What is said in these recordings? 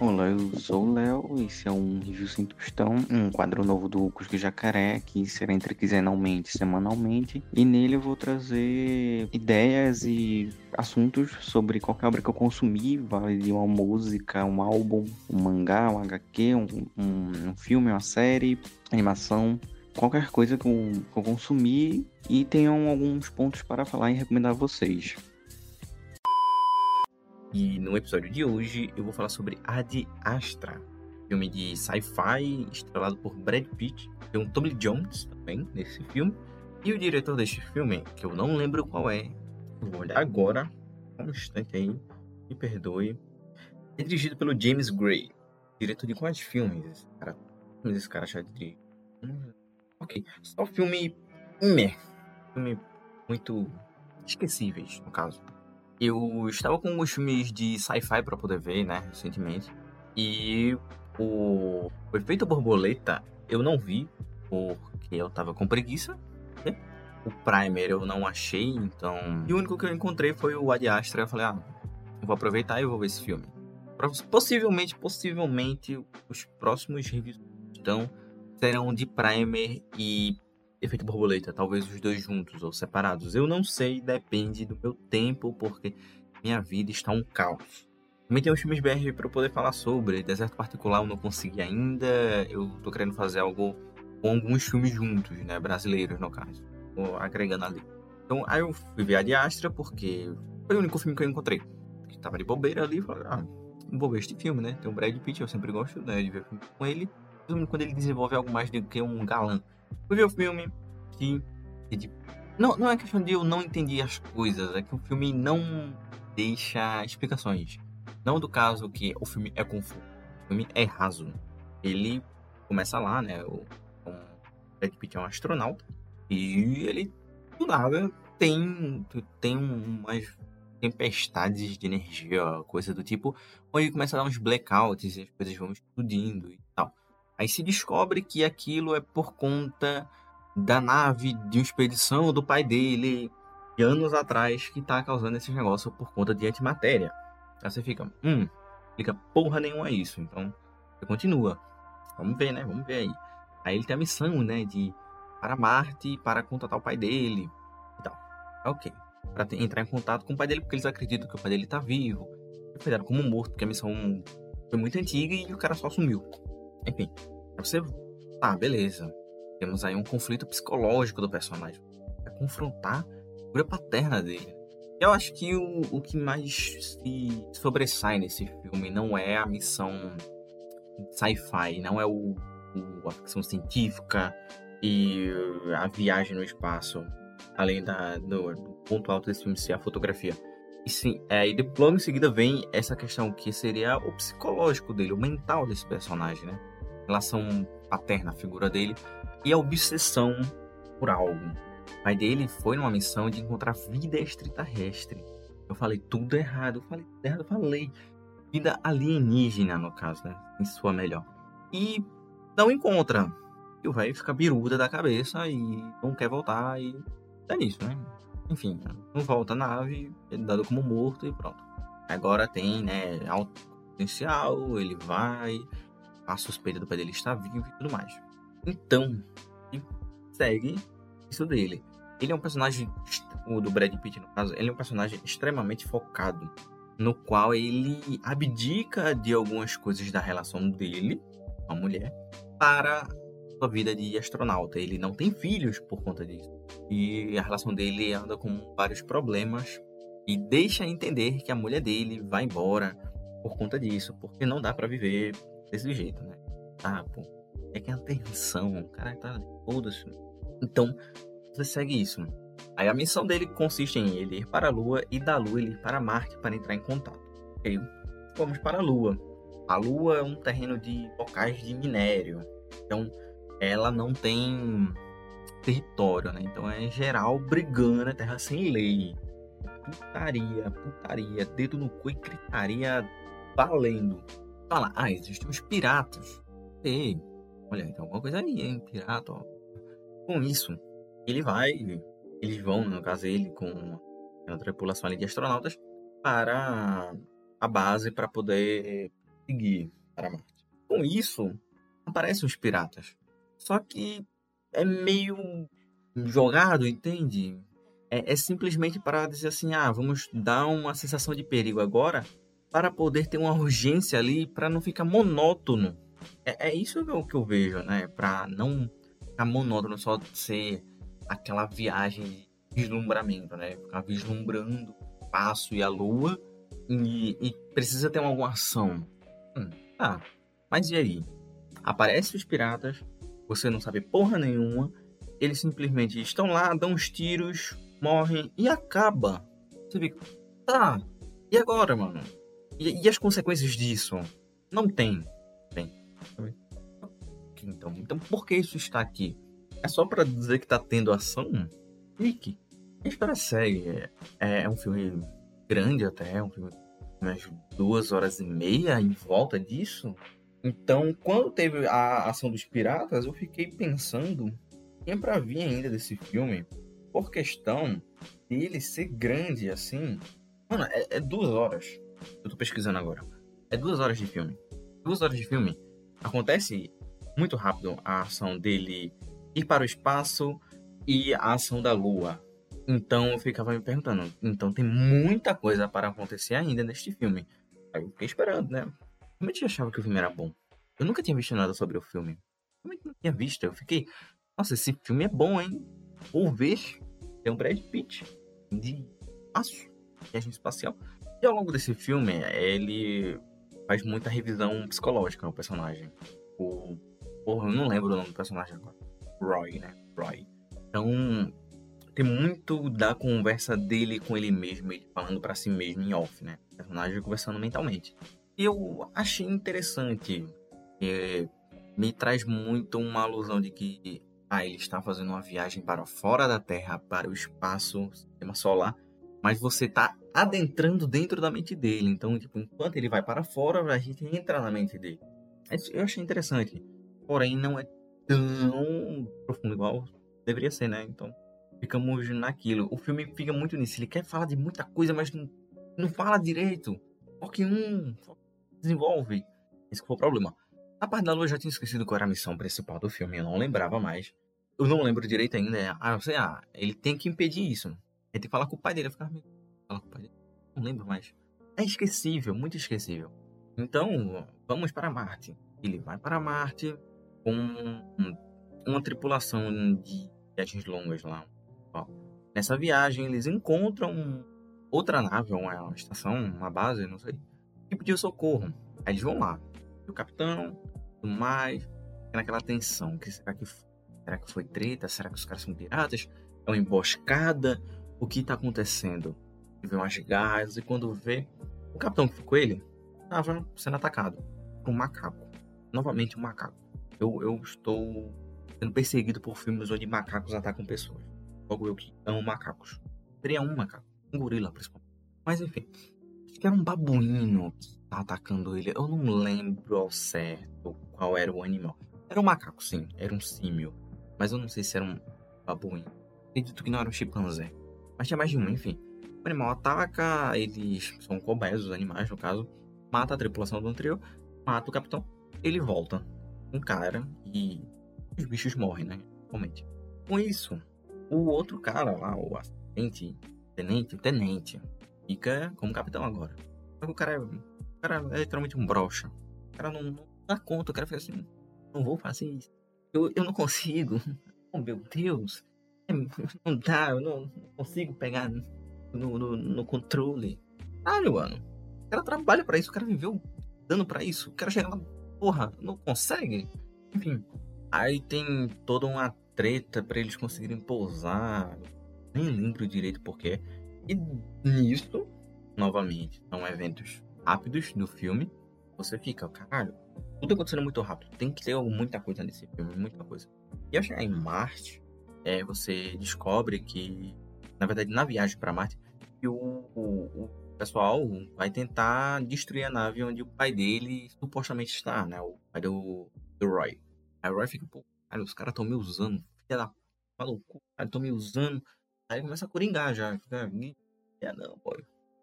Olá, eu sou o Léo, esse é um Review Sem Tostão, um quadro novo do Cusco Jacaré, que será entre quinzenalmente semanalmente, e nele eu vou trazer ideias e assuntos sobre qualquer obra que eu consumi, vale uma música, um álbum, um mangá, um HQ, um, um, um filme, uma série, animação, qualquer coisa que eu, que eu consumi e tenham alguns pontos para falar e recomendar a vocês. E no episódio de hoje eu vou falar sobre Ad Astra, filme de sci-fi estrelado por Brad Pitt. Tem um Tommy Jones também nesse filme. E o diretor deste filme, que eu não lembro qual é, vou olhar agora, um instante aí, me perdoe. É dirigido pelo James Gray, diretor de quais filmes? Esse cara, esse cara já dirige? Hum, ok, só filme. Meh. Filme muito esquecíveis, no caso. Eu estava com alguns filmes de sci-fi para poder ver, né, recentemente. E o... o Efeito Borboleta eu não vi, porque eu tava com preguiça. Né? O Primer eu não achei, então. E o único que eu encontrei foi o Ad Astra. Eu falei, ah, vou aproveitar e vou ver esse filme. Possivelmente, possivelmente, os próximos reviews então, serão de Primer e efeito borboleta, talvez os dois juntos ou separados. Eu não sei, depende do meu tempo, porque minha vida está um caos. Também tem os filmes BR para eu poder falar sobre. Deserto Particular eu não consegui ainda. Eu tô querendo fazer algo com alguns filmes juntos, né? Brasileiros, no caso. Tô agregando ali. Então, aí eu fui ver a de Astra, porque foi o único filme que eu encontrei. Que tava de bobeira ali. Falei, ah, vou ver este filme, né? Tem o Brad Pitt, eu sempre gosto né, de ver filme com ele. Quando ele desenvolve algo mais do que um galã. Fui ver o filme e, e não, não é questão de eu não entendi as coisas, é que o filme não deixa explicações. Não do caso que o filme é confuso, o filme é raso. Ele começa lá, né? O, o Brad Pitt é um astronauta e ele, do nada, tem, tem umas tempestades de energia, coisa do tipo, onde começa a dar uns blackouts e as coisas vão explodindo e. Aí se descobre que aquilo é por conta da nave de expedição do pai dele, de anos atrás, que tá causando esse negócio por conta de antimatéria. Aí você fica, hum, fica porra nenhuma isso. Então, você continua. Vamos ver, né? Vamos ver aí. Aí ele tem a missão, né, de para Marte para contatar o pai dele e tal. Ok. Para entrar em contato com o pai dele, porque eles acreditam que o pai dele tá vivo. Eles deram como morto, porque a missão foi muito antiga e o cara só sumiu. Enfim, você. Tá, beleza. Temos aí um conflito psicológico do personagem. É confrontar a figura paterna dele. Eu acho que o, o que mais se sobressai nesse filme não é a missão sci-fi, não é o, o, a ficção científica e a viagem no espaço, além da, do, do ponto alto desse filme ser a fotografia. E sim, é, e logo em seguida vem essa questão que seria o psicológico dele, o mental desse personagem, né? Relação paterna, a figura dele, e a obsessão por algo. O pai dele foi numa missão de encontrar vida extraterrestre. Eu falei tudo errado, eu falei tudo errado, eu falei vida alienígena, no caso, né? Em sua melhor. E não encontra. E o velho fica biruda da cabeça e não quer voltar e é nisso, né? Enfim, não volta a nave, ele é dado como morto e pronto. Agora tem, né, alto potencial, ele vai, a suspeita do pai dele está vivo e tudo mais. Então, segue isso dele. Ele é um personagem, o do Brad Pitt no caso, ele é um personagem extremamente focado, no qual ele abdica de algumas coisas da relação dele com a mulher para sua vida de astronauta. Ele não tem filhos por conta disso. E a relação dele anda com vários problemas e deixa entender que a mulher dele vai embora por conta disso, porque não dá para viver desse jeito, né? Ah, pô, é que é a tensão, o cara tá foda-se. Então, você segue isso. Aí a missão dele consiste em ele ir para a Lua e da Lua ele ir para Marte para entrar em contato. Aí vamos para a Lua. A Lua é um terreno de locais de minério. Então, ela não tem território, né? Então é geral brigando, é terra sem lei. Putaria, putaria, dedo no cu e gritaria valendo fala, ah, existem os piratas. Ei, olha, tem alguma coisa aí, hein, pirata, ó. Com isso, ele vai, eles vão, no caso ele, com a tripulação ali de astronautas, para a base para poder seguir para Marte. Com isso, aparecem os piratas. Só que é meio jogado, entende? É, é, simplesmente para dizer assim, ah, vamos dar uma sensação de perigo agora para poder ter uma urgência ali, para não ficar monótono. É, é isso que eu vejo, né? Para não ficar monótono, só ser aquela viagem de deslumbramento, né? Ficar vislumbrando o espaço e a lua e, e precisa ter alguma ação. Hum, tá, mas e aí? Aparecem os piratas, você não sabe porra nenhuma, eles simplesmente estão lá, dão uns tiros, morrem e acaba. Você fica, tá, e agora, mano? E, e as consequências disso? Não tem. Tem. Então, então, por que isso está aqui? É só para dizer que tá tendo ação? Nick, a história segue. É, é um filme grande até, um filme umas duas horas e meia em volta disso. Então, quando teve a ação dos piratas, eu fiquei pensando tinha para vir ainda desse filme por questão dele ser grande assim. Mano, é, é, duas horas. Eu tô pesquisando agora. É duas horas de filme. Duas horas de filme. Acontece muito rápido a ação dele ir para o espaço e a ação da lua. Então eu ficava me perguntando, então tem muita coisa para acontecer ainda neste filme. Aí eu fiquei esperando, né? Realmente achava que o filme era bom. Eu nunca tinha visto nada sobre o filme. Realmente não tinha visto. Eu fiquei, nossa, esse filme é bom, hein? Vou ver. Tem um Brad Pitt de aço, viagem espacial. E ao longo desse filme, ele faz muita revisão psicológica no personagem. O... Porra, eu não lembro o nome do personagem agora. Roy, né? Roy. Então, tem muito da conversa dele com ele mesmo, ele falando para si mesmo em off, né? O personagem conversando mentalmente. E eu achei interessante. É, me traz muito uma alusão de que ah, ele está fazendo uma viagem para fora da Terra, para o espaço, sistema solar, mas você está adentrando dentro da mente dele. Então, tipo, enquanto ele vai para fora, a gente entra na mente dele. Eu achei interessante. Porém, não é tão profundo igual deveria ser, né? Então, ficamos naquilo. O filme fica muito nisso. Ele quer falar de muita coisa, mas não, não fala direito. Foque um, desenvolve. Esse foi o problema. A parte da lua eu já tinha esquecido qual era a missão principal do filme, eu não lembrava mais. Eu não lembro direito ainda. É, ah, eu sei, ah, ele tem que impedir isso. Ele tem que falar com o pai dele. Eu ficava, falar com o pai dele. Não lembro mais. É esquecível, muito esquecível. Então, vamos para Marte. Ele vai para Marte com uma tripulação de viagens longas lá, Ó, nessa viagem, eles encontram outra nave, uma estação, uma base, não sei, que pediu socorro. Aí eles vão lá. o capitão, tudo mais, naquela tensão. Que será que foi? Será que foi treta? Será que os caras são piratas? É uma emboscada? O que tá acontecendo? Ele vê umas garras e quando vê, o capitão que ficou ele estava sendo atacado por um macaco. Novamente um macaco. Eu, eu estou sendo perseguido por filmes onde macacos atacam pessoas. Logo eu que amo macacos. Teria um macaco. Um gorila, principalmente. Mas enfim. Acho que era um babuíno que tá atacando ele. Eu não lembro ao certo qual era o animal. Era um macaco, sim. Era um símio. Mas eu não sei se era um babuíno. Acredito que não era um chimpanzé. Mas tinha mais de um, enfim. O animal ataca, eles são cobaias, os animais, no caso. Mata a tripulação do trio, mata o capitão. Ele volta. Um cara e os bichos morrem, né? Realmente. Com isso, o outro cara lá, o assistente, tenente, tenente, fica como capitão agora. Só que o cara é, o cara é literalmente um brocha. O cara não, não dá conta, o cara fica assim, não vou fazer isso. Eu, eu não consigo. Oh, meu Deus. É, não dá, eu não, consigo pegar no, no, no controle. Caralho, mano. O cara trabalha pra isso, o cara viveu dando pra isso. O cara chega lá, porra, não consegue. Enfim. Aí tem toda uma treta para eles conseguirem pousar. Nem lembro direito porquê. E nisso, novamente, são eventos rápidos do filme. Você fica, caralho, tudo acontecendo muito rápido. Tem que ter muita coisa nesse filme, muita coisa. E ao chegar em Marte, é, você descobre que, na verdade, na viagem para Marte, que o, o, o, pessoal vai tentar destruir a nave onde o pai dele supostamente está, né? O pai do, do Roy. Aí o Roy fica, pô, Cara, os caras estão me usando. Filha da maluco. Cara, estão me usando. Aí começa a coringar já. Fica, é, não, pô.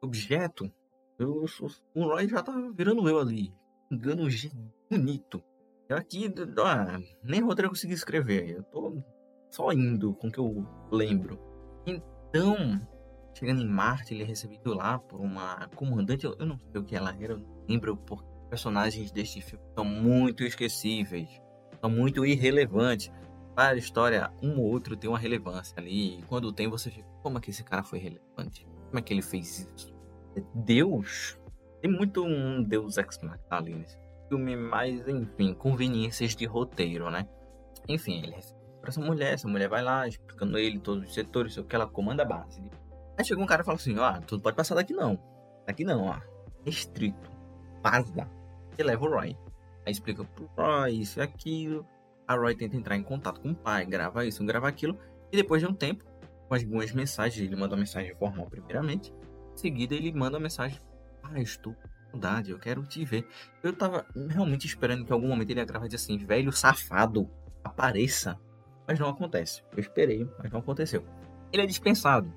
Objeto. Eu, o Roy já tá virando eu ali. engano bonito. Eu aqui, ah, nem roteiro eu consegui escrever. Eu tô só indo com o que eu lembro. Então, chegando em Marte, ele é recebido lá por uma comandante. Eu, não sei o que ela era, eu não lembro porque personagens deste filme são muito esquecíveis, são muito irrelevantes. Para a história, um ou outro tem uma relevância ali. E quando tem, você fica, como é que esse cara foi relevante? Como é que ele fez isso? É Deus? Tem muito um Deus Ex Machina ali nesse filme, mas enfim, conveniências de roteiro, né? Enfim, ele recebe para essa mulher, essa mulher vai lá, explicando ele todos os setores, o que ela comanda a base. Aí chega um cara e fala assim, ó, ah, tu não pode passar daqui não. Daqui não, ó. Restrito. Vaza. E leva o Roy. Aí explica pro Roy isso e aquilo. A Roy tenta entrar em contato com o pai, grava isso, grava aquilo. E depois de um tempo, com algumas mensagens, ele manda uma mensagem formal primeiramente. Em seguida, ele manda uma mensagem. Ah, estou com saudade, eu quero te ver. Eu tava realmente esperando que em algum momento ele ia gravar e assim, velho safado, apareça. Mas não acontece. Eu esperei, mas não aconteceu. Ele é dispensado.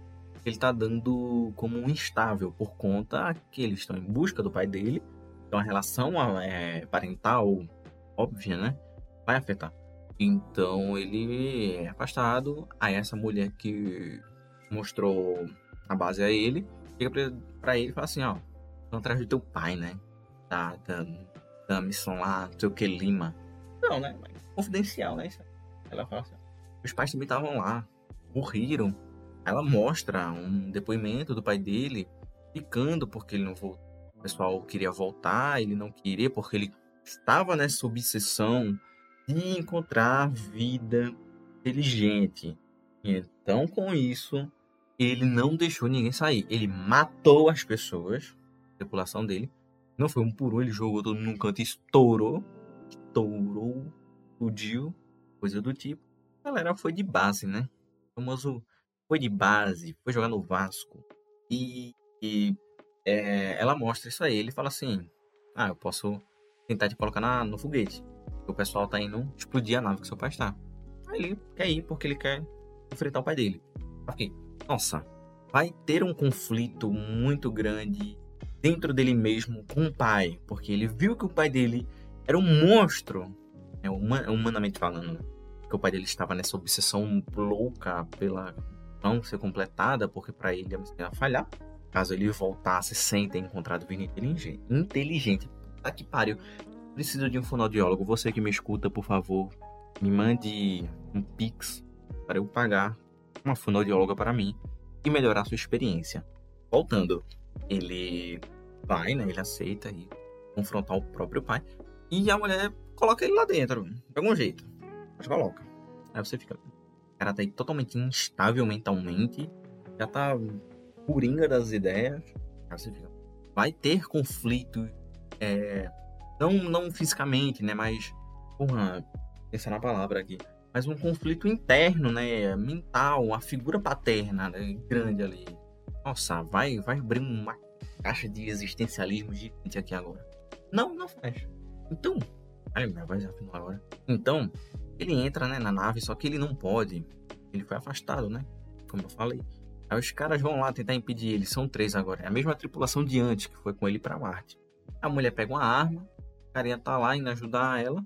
Ele tá dando como um instável por conta que eles estão em busca do pai dele. Então a relação é, parental, óbvia, né? Vai afetar. Então ele é afastado. Aí essa mulher que mostrou a base a ele, chega pra, pra ele e fala assim, ó, estão atrás do teu pai, né? Da, da, da missão lá, não sei o que, Lima. Não, né? Confidencial, né? Ela fala assim, os pais também estavam lá, morreram. Ela mostra um depoimento do pai dele, ficando porque ele não voltou. O pessoal queria voltar, ele não queria porque ele estava nessa obsessão de encontrar vida inteligente. Então, com isso, ele não deixou ninguém sair. Ele matou as pessoas, a tripulação dele. Não foi um por um, ele jogou todo mundo num canto e estourou. Estourou, explodiu, coisa do tipo. A galera foi de base, né? O famoso foi de base, foi jogar no Vasco. E, e é, ela mostra isso aí. Ele fala assim: Ah, eu posso tentar te colocar na, no foguete o pessoal tá indo explodir a nave que seu pai está. Aí ele quer ir porque ele quer enfrentar o pai dele. Ok, nossa, vai ter um conflito muito grande dentro dele mesmo com o pai, porque ele viu que o pai dele era um monstro, é humanamente falando, né? que o pai dele estava nessa obsessão louca pela não ser completada, porque para ele ia falhar. Caso ele voltasse sem ter encontrado vida inteligente. Inteligente. Tá que pariu preciso de um fonoaudiólogo, você que me escuta, por favor, me mande um pix para eu pagar uma fonoaudióloga para mim e melhorar sua experiência. Voltando, ele vai, né? Ele aceita e confrontar o próprio pai. E a mulher coloca ele lá dentro, de algum jeito. Mas coloca. Aí você fica. O cara tá aí totalmente instável mentalmente. Já tá coringa das ideias. Aí você fica. Vai ter conflito é, não, não fisicamente, né? Mas, porra, pensar na palavra aqui. Mas um conflito interno, né? Mental, a figura paterna né? grande ali. Nossa, vai, vai abrir uma caixa de existencialismo gigante aqui agora. Não, não fecha. Então, ai, minha voz afinal agora. Então, ele entra né, na nave, só que ele não pode. Ele foi afastado, né? Como eu falei. Aí os caras vão lá tentar impedir ele. São três agora. É a mesma tripulação de antes que foi com ele para Marte. A mulher pega uma arma, carinha tá lá indo ajudar ela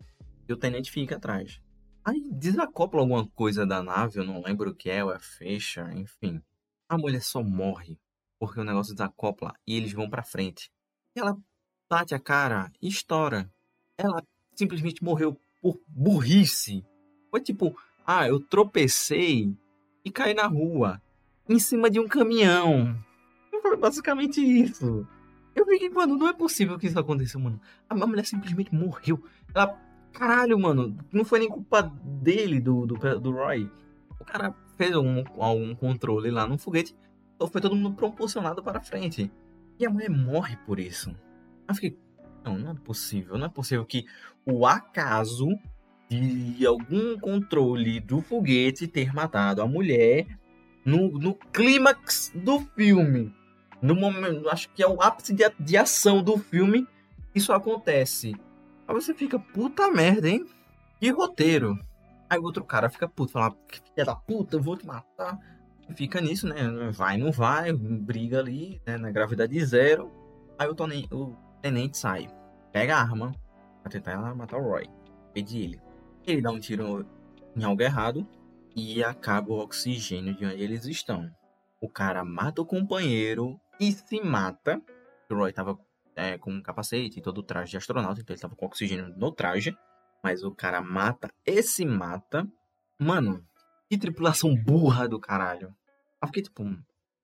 e o tenente fica atrás. Aí desacopla alguma coisa da nave, eu não lembro o que é, ou é fecha, enfim. A mulher só morre porque o negócio desacopla e eles vão pra frente. Ela bate a cara e estoura. Ela simplesmente morreu por burrice. Foi tipo, ah, eu tropecei e caí na rua, em cima de um caminhão. Foi basicamente isso. Eu fiquei, mano, não é possível que isso aconteça, mano. A mulher simplesmente morreu. Ela, caralho, mano, não foi nem culpa dele, do, do, do Roy. O cara fez algum, algum controle lá no foguete, então foi todo mundo propulsionado para frente. E a mulher morre por isso. Eu fiquei, não, não é possível. Não é possível que o acaso de algum controle do foguete ter matado a mulher no, no clímax do filme no momento, acho que é o ápice de, de ação do filme, isso acontece. Aí você fica, puta merda, hein? Que roteiro. Aí o outro cara fica puto, fala, filha da puta, eu vou te matar. Fica nisso, né? Vai, não vai, briga ali, né? Na gravidade zero. Aí o, o tenente sai. Pega a arma pra tentar matar o Roy. Pede ele. Ele dá um tiro em algo errado e acaba o oxigênio de onde eles estão. O cara mata o companheiro e se mata. O Roy tava é, com um capacete e todo o traje de astronauta, então ele tava com oxigênio no traje. Mas o cara mata e se mata. Mano, que tripulação burra do caralho. Eu fiquei tipo,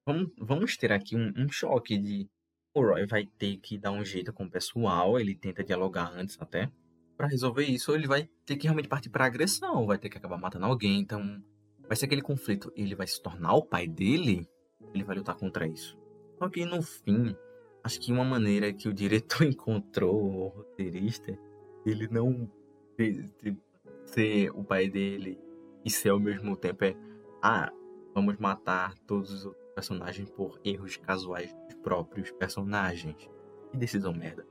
vamos, vamos ter aqui um, um choque de. O Roy vai ter que dar um jeito com o pessoal, ele tenta dialogar antes até. Para resolver isso, ele vai ter que realmente partir pra agressão, vai ter que acabar matando alguém, então. Vai ser aquele conflito. Ele vai se tornar o pai dele? Ele vai lutar contra isso. Só que no fim, acho que uma maneira que o diretor encontrou, o roteirista, ele não ser o pai dele e ser ao mesmo tempo é ah, vamos matar todos os outros personagens por erros casuais próprios personagens. Que decisão merda.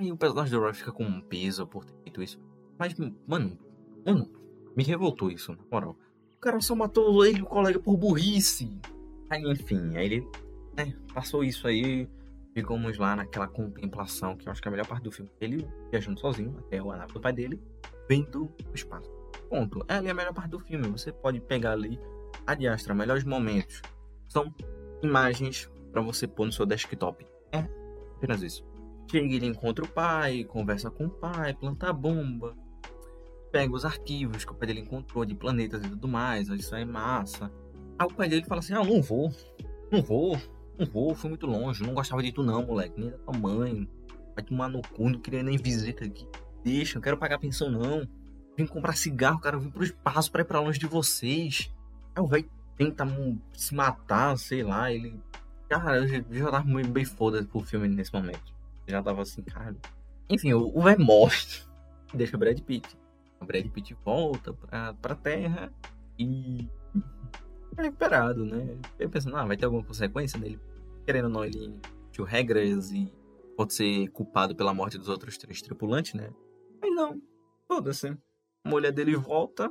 E o personagem do Roy fica com um peso por ter feito isso. Mas, mano, mano, me revoltou isso, na moral. O cara só matou ele o colega por burrice. Aí, enfim, aí ele né, passou isso aí. Ficamos lá naquela contemplação, que eu acho que é a melhor parte do filme. Ele viajando sozinho até o nave do pai dele, vendo o espaço. Ponto. É ali a melhor parte do filme. Você pode pegar ali a diastra, melhores momentos. São imagens para você pôr no seu desktop. É apenas isso. Chega, ele encontra o pai, conversa com o pai, planta a bomba, pega os arquivos que o pai dele encontrou de planetas e tudo mais, isso é massa. Aí o pai dele fala assim: Ah, não vou, não vou, não vou, fui muito longe, não gostava de tu não, moleque, nem da tua mãe. Vai tomar no cu, não queria nem visita aqui. Deixa, não quero pagar pensão não. Vim comprar cigarro, cara, eu vim pro espaço pra ir pra longe de vocês. Aí o velho tenta se matar, sei lá, ele. Cara, eu já tava muito bem foda pro filme nesse momento. Já tava assim, cara. Enfim, o velho morre. Deixa o Brad Pitt. O Brad Pitt volta pra, pra Terra e. É recuperado, né? Eu pensando, ah, vai ter alguma consequência dele. Querendo ou não, ele tinha regras e pode ser culpado pela morte dos outros três tripulantes, né? Mas não, foda-se. A mulher dele volta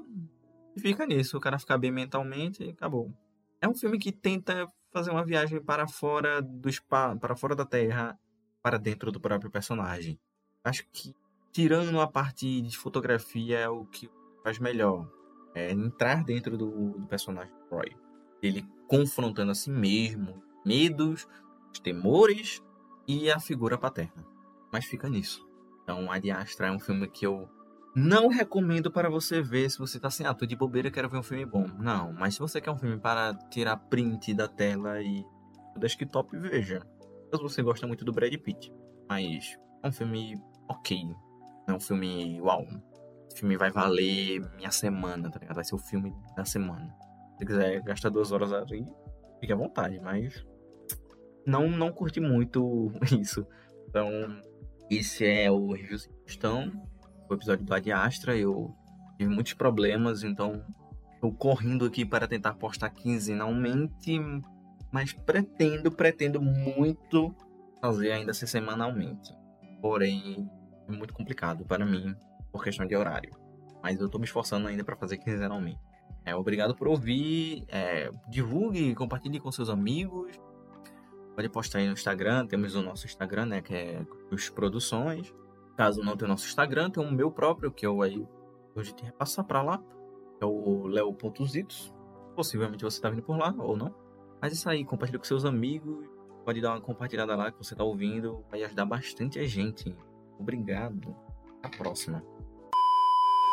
e fica nisso. O cara fica bem mentalmente e acabou. É um filme que tenta fazer uma viagem para fora do espaço, para fora da Terra, para dentro do próprio personagem. Acho que tirando a parte de fotografia é o que faz melhor. É entrar dentro do, do personagem Roy. Ele confrontando a si mesmo, medos, os temores e a figura paterna. Mas fica nisso. Então, Ad Astra é um filme que eu não recomendo para você ver se você tá assim, ah, tô de bobeira, quero ver um filme bom. Não, mas se você quer um filme para tirar print da tela e do desktop, veja. Se você gosta muito do Brad Pitt. Mas é um filme ok. Não é um filme uau. Esse filme vai valer minha semana, tá ligado? Vai ser o filme da semana. Se quiser gastar duas horas aí, fique à vontade, mas não, não curti muito isso. Então, esse é o review questão o episódio do Ad Astra. Eu tive muitos problemas, então estou correndo aqui para tentar postar quinzenalmente, mas pretendo, pretendo muito fazer ainda ser semanalmente. Porém, é muito complicado para mim por questão de horário. Mas eu estou me esforçando ainda para fazer quinzenalmente. É, obrigado por ouvir. É, divulgue, compartilhe com seus amigos. Pode postar aí no Instagram. Temos o nosso Instagram, né? Que é os Produções. Caso não tenha nosso Instagram, tem o meu próprio, que eu aí hoje tem que repassar para lá. É o leo.zitos. Possivelmente você está vindo por lá ou não. Mas é isso aí, compartilha com seus amigos. Pode dar uma compartilhada lá que você está ouvindo. Vai ajudar bastante a gente. Obrigado. Até a próxima.